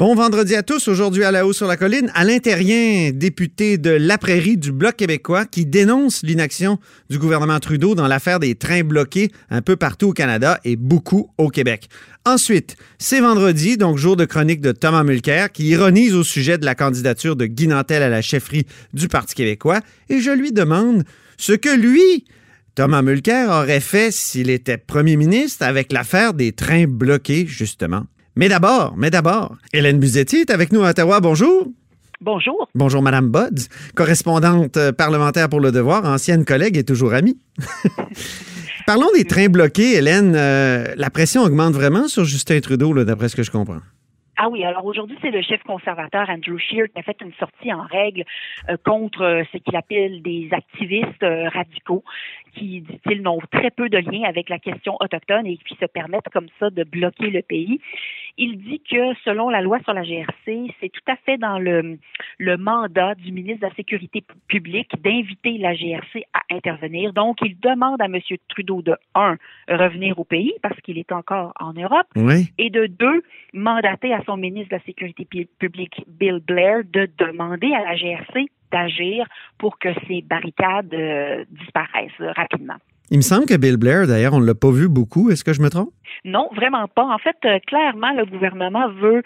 Bon vendredi à tous. Aujourd'hui à la haut sur la colline, Alain Terrien, député de La Prairie du Bloc québécois, qui dénonce l'inaction du gouvernement Trudeau dans l'affaire des trains bloqués un peu partout au Canada et beaucoup au Québec. Ensuite, c'est vendredi, donc jour de chronique de Thomas Mulcair, qui ironise au sujet de la candidature de Guy Nantel à la chefferie du Parti québécois, et je lui demande ce que lui, Thomas Mulcair, aurait fait s'il était premier ministre avec l'affaire des trains bloqués, justement. Mais d'abord, mais d'abord, Hélène Buzetti est avec nous à Ottawa. Bonjour. Bonjour. Bonjour, Madame Budds, correspondante euh, parlementaire pour le devoir, ancienne collègue et toujours amie. Parlons des trains bloqués, Hélène. Euh, la pression augmente vraiment sur Justin Trudeau, d'après ce que je comprends. Ah oui, alors aujourd'hui, c'est le chef conservateur Andrew Scheer qui a fait une sortie en règle euh, contre ce qu'il appelle des activistes radicaux qui, dit-il, n'ont très peu de lien avec la question autochtone et qui se permettent comme ça de bloquer le pays. Il dit que selon la loi sur la GRC, c'est tout à fait dans le, le mandat du ministre de la Sécurité publique d'inviter la GRC à intervenir. Donc, il demande à M. Trudeau de, un, revenir au pays parce qu'il est encore en Europe, et de deux, mandater à son ministre de la Sécurité publique, Bill Blair, de demander à la GRC d'agir pour que ces barricades euh, disparaissent rapidement. Il me semble que Bill Blair, d'ailleurs, on ne l'a pas vu beaucoup. Est-ce que je me trompe? Non, vraiment pas. En fait, euh, clairement, le gouvernement veut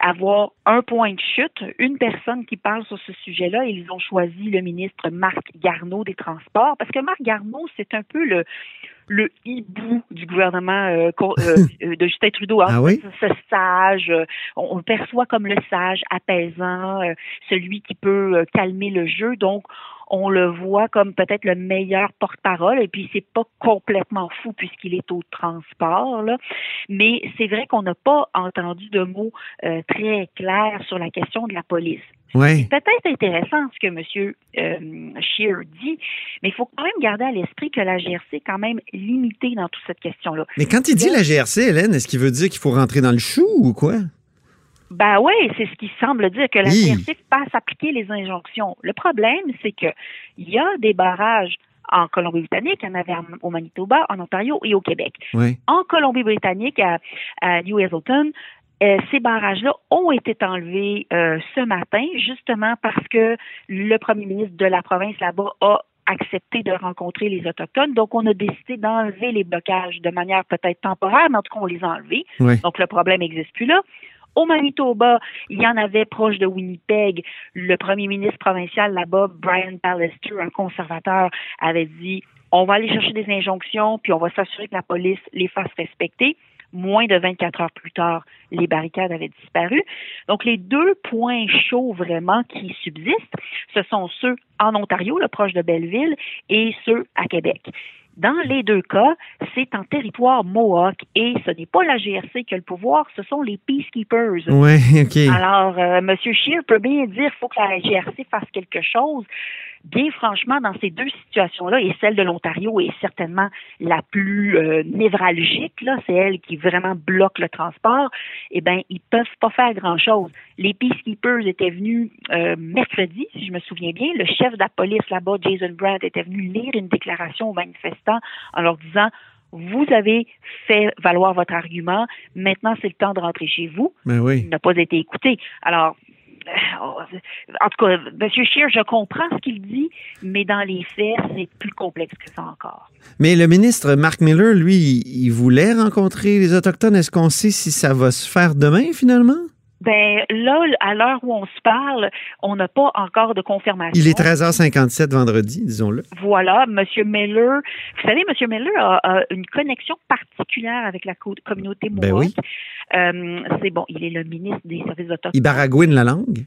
avoir un point de chute, une personne qui parle sur ce sujet-là. Ils ont choisi le ministre Marc Garneau des Transports parce que Marc Garneau, c'est un peu le le hibou du gouvernement euh, de Justin Trudeau. Hein. Ah oui? Ce sage, on, le perçoit comme le sage apaisant, celui qui peut calmer le jeu. Donc, on le voit comme peut-être le meilleur porte-parole, et puis c'est pas complètement fou puisqu'il est au transport, là. mais c'est vrai qu'on n'a pas entendu de mots euh, très clairs sur la question de la police. C'est peut-être intéressant ce que M. Euh, Scheer dit, mais il faut quand même garder à l'esprit que la GRC est quand même limitée dans toute cette question-là. Mais quand il dit la GRC, Hélène, est-ce qu'il veut dire qu'il faut rentrer dans le chou ou quoi? Ben oui, c'est ce qui semble dire que la GRC passe appliquer les injonctions. Le problème, c'est que il y a des barrages en Colombie-Britannique, en avait au Manitoba, en Ontario et au Québec. En Colombie-Britannique, à, New Hazelton, euh, ces barrages-là ont été enlevés euh, ce matin, justement parce que le premier ministre de la province là-bas a accepté de rencontrer les Autochtones. Donc, on a décidé d'enlever les blocages de manière peut-être temporaire, mais en tout cas, on les a enlevés. Donc, le problème n'existe plus là. Au Manitoba, il y en avait proche de Winnipeg. Le premier ministre provincial là-bas, Brian Pallister, un conservateur, avait dit on va aller chercher des injonctions, puis on va s'assurer que la police les fasse respecter. Moins de 24 heures plus tard, les barricades avaient disparu. Donc, les deux points chauds vraiment qui subsistent, ce sont ceux en Ontario, le proche de Belleville, et ceux à Québec. Dans les deux cas, c'est en territoire Mohawk et ce n'est pas la GRC qui a le pouvoir, ce sont les peacekeepers. Oui, OK. Alors, euh, M. Scheer peut bien dire qu'il faut que la GRC fasse quelque chose bien franchement, dans ces deux situations-là, et celle de l'Ontario est certainement la plus euh, névralgique, là, c'est elle qui vraiment bloque le transport, eh bien, ils peuvent pas faire grand-chose. Les peacekeepers étaient venus euh, mercredi, si je me souviens bien, le chef de la police là-bas, Jason Brandt, était venu lire une déclaration aux manifestants en leur disant vous avez fait valoir votre argument. Maintenant, c'est le temps de rentrer chez vous. Mais ben oui. Il n'a pas été écouté. Alors, en tout cas, M. Scheer, je comprends ce qu'il dit, mais dans les faits, c'est plus complexe que ça encore. Mais le ministre Mark Miller, lui, il voulait rencontrer les Autochtones. Est-ce qu'on sait si ça va se faire demain, finalement? Ben là, à l'heure où on se parle, on n'a pas encore de confirmation. Il est 13h57 vendredi, disons-le. Voilà, M. Miller. Vous savez, M. Miller a, une connexion particulière avec la communauté ben oui. Euh, c'est bon, il est le ministre des services autochtones. Il baragouine la langue?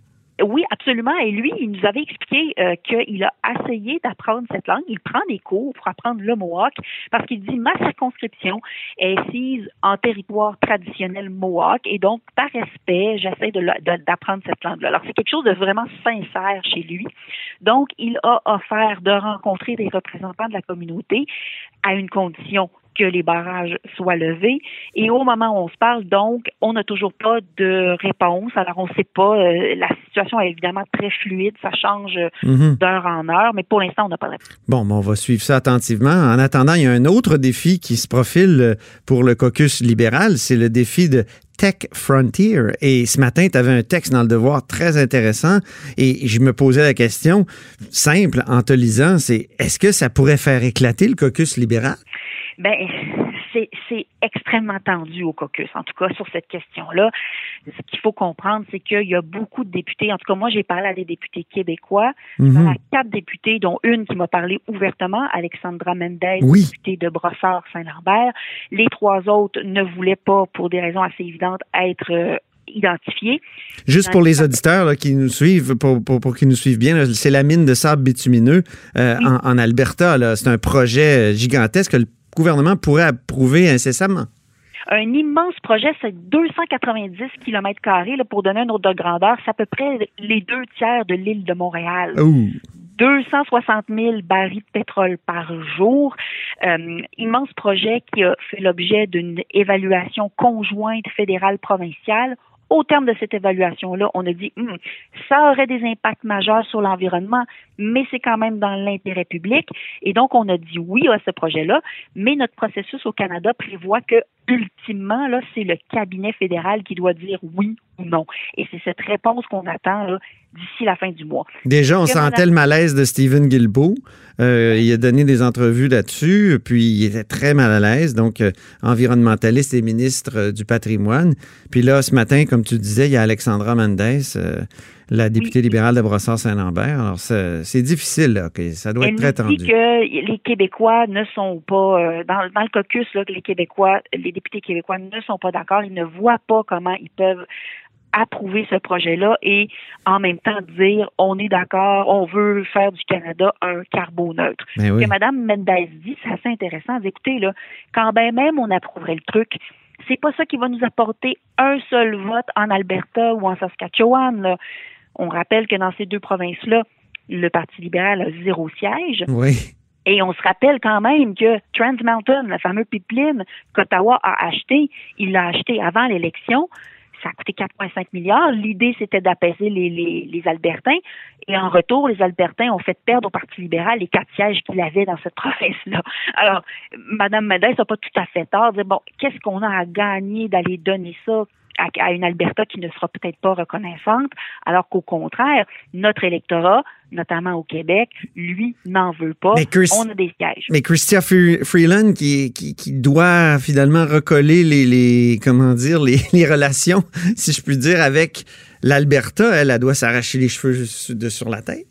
Absolument. Et lui, il nous avait expliqué euh, qu'il a essayé d'apprendre cette langue. Il prend des cours pour apprendre le Mohawk parce qu'il dit ma circonscription est assise en territoire traditionnel Mohawk et donc, par respect, j'essaie d'apprendre cette langue-là. Alors, c'est quelque chose de vraiment sincère chez lui. Donc, il a offert de rencontrer des représentants de la communauté à une condition que les barrages soient levés. Et au moment où on se parle, donc, on n'a toujours pas de réponse. Alors, on ne sait pas. Euh, la situation est évidemment très fluide. Ça change mhm. d'heure en heure, mais pour l'instant, on n'a pas de réponse. Bon, on va suivre ça attentivement. En attendant, il y a un autre défi qui se profile pour le caucus libéral. C'est le défi de Tech Frontier. Et ce matin, tu avais un texte dans le devoir très intéressant et je me posais la question simple en te lisant, c'est est-ce que ça pourrait faire éclater le caucus libéral? Ben, c'est extrêmement tendu au caucus, en tout cas sur cette question-là. Ce qu'il faut comprendre, c'est qu'il y a beaucoup de députés. En tout cas, moi, j'ai parlé à des députés québécois. Mm à quatre députés, dont une qui m'a parlé ouvertement, Alexandra Mendez, députée de Brossard-Saint-Lambert. Les trois autres ne voulaient pas, pour des raisons assez évidentes, être euh, identifiés. Juste pour les auditeurs qui nous suivent, pour, pour, qu'ils nous suivent bien, c'est la mine de sable bitumineux euh, en, en, Alberta. C'est un projet gigantesque que le gouvernement pourrait approuver incessamment? Un immense projet, c'est 290 km pour donner un ordre de grandeur, c'est à peu près les deux tiers de l'île de Montréal. 260 000 barils de pétrole par jour. Euh, immense projet qui a fait l'objet d'une évaluation conjointe fédérale provinciale au terme de cette évaluation-là, on a dit hmm, ça aurait des impacts majeurs sur l'environnement, mais c'est quand même dans l'intérêt public. Et donc, on a dit oui à ce projet-là, mais notre processus au Canada prévoit que ultimement, c'est le cabinet fédéral qui doit dire oui ou non. Et c'est cette réponse qu'on attend d'ici la fin du mois. Déjà, on sentait le malaise de Stephen Guilbeault. Euh, il a donné des entrevues là-dessus, puis il était très mal à l'aise, donc euh, environnementaliste et ministre euh, du patrimoine. Puis là, ce matin, comme tu disais, il y a Alexandra Mendes, la députée libérale de Brossard-Saint-Lambert. Alors, c'est difficile, là, ça doit être très tendu. dit que les Québécois ne sont pas, dans, dans, le caucus, là, que les Québécois, les députés québécois ne sont pas d'accord, ils ne voient pas comment ils peuvent approuver ce projet-là et en même temps dire on est d'accord, on veut faire du Canada un carboneutre. Ce que Mme Mendez dit, c'est assez intéressant. Écoutez, là, quand bien même on approuverait le truc, c'est pas ça qui va nous apporter un seul vote en Alberta ou en Saskatchewan. On rappelle que dans ces deux provinces-là, le Parti libéral a zéro siège. Oui. Et on se rappelle quand même que Trans Mountain, le fameux pipeline qu'Ottawa a acheté, il l'a acheté avant l'élection ça a coûté 4,5 milliards. L'idée, c'était d'apaiser les, les. Et en retour, les Albertains ont fait perdre au Parti libéral les quatre sièges qu'il avait dans cette province-là. Alors, Mme Medès n'a pas tout à fait tort de dire, bon, qu'est-ce qu'on a à gagner d'aller donner ça? À, une Alberta qui ne sera peut-être pas reconnaissante, alors qu'au contraire, notre électorat, notamment au Québec, lui, n'en veut pas. On a des sièges. Mais Christia Freeland, qui, qui, doit finalement recoller les, les comment dire, les, les, relations, si je puis dire, avec l'Alberta, elle, elle doit s'arracher les cheveux de sur la tête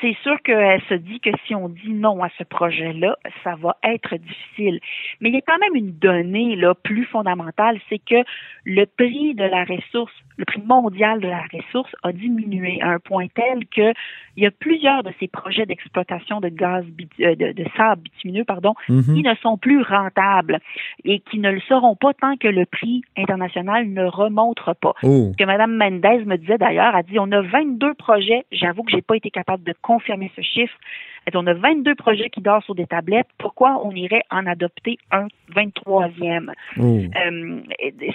c'est sûr qu'elle se dit que si on dit non à ce projet-là, ça va être difficile. Mais il y a quand même une donnée là plus fondamentale, c'est que le prix de la ressource, le prix mondial de la ressource a diminué à un point tel que il y a plusieurs de ces projets d'exploitation de gaz euh, de, sable bitumineux pardon, mhm. qui ne sont plus rentables et qui ne le seront pas tant que le prix international ne remonte pas. Oh. Ce que Mme Mendez me disait d'ailleurs, a dit on a 22 projets, j'avoue que j'ai pas été capable de confirmer ce chiffre, on a 22 projets qui dorment sur des tablettes. Pourquoi on irait en adopter un 23e? Euh,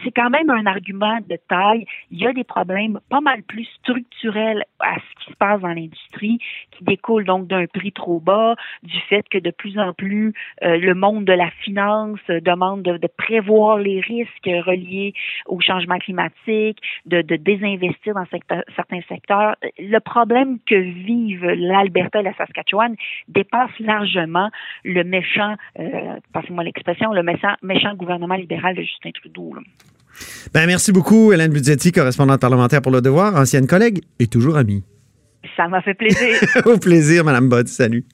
c'est quand même un argument de taille. Il y a des problèmes pas mal plus structurels à ce qui se passe dans l'industrie, qui découlent donc d'un prix trop bas, du fait que de plus en plus euh, le monde de la finance demande de, prévoir les risques reliés au changement climatique, de, désinvestir dans certains secteurs. Le problème que vivent l'Alberta et la Saskatchewan, dépasse largement le méchant, euh, passez-moi l'expression, le méchant, gouvernement libéral de Justin Trudeau. Ben, merci beaucoup, Hélène Budzetti, correspondante parlementaire pour Le Devoir, ancienne collègue et toujours amie. Ça m'a fait plaisir. Au plaisir, Madame Bott. Salut.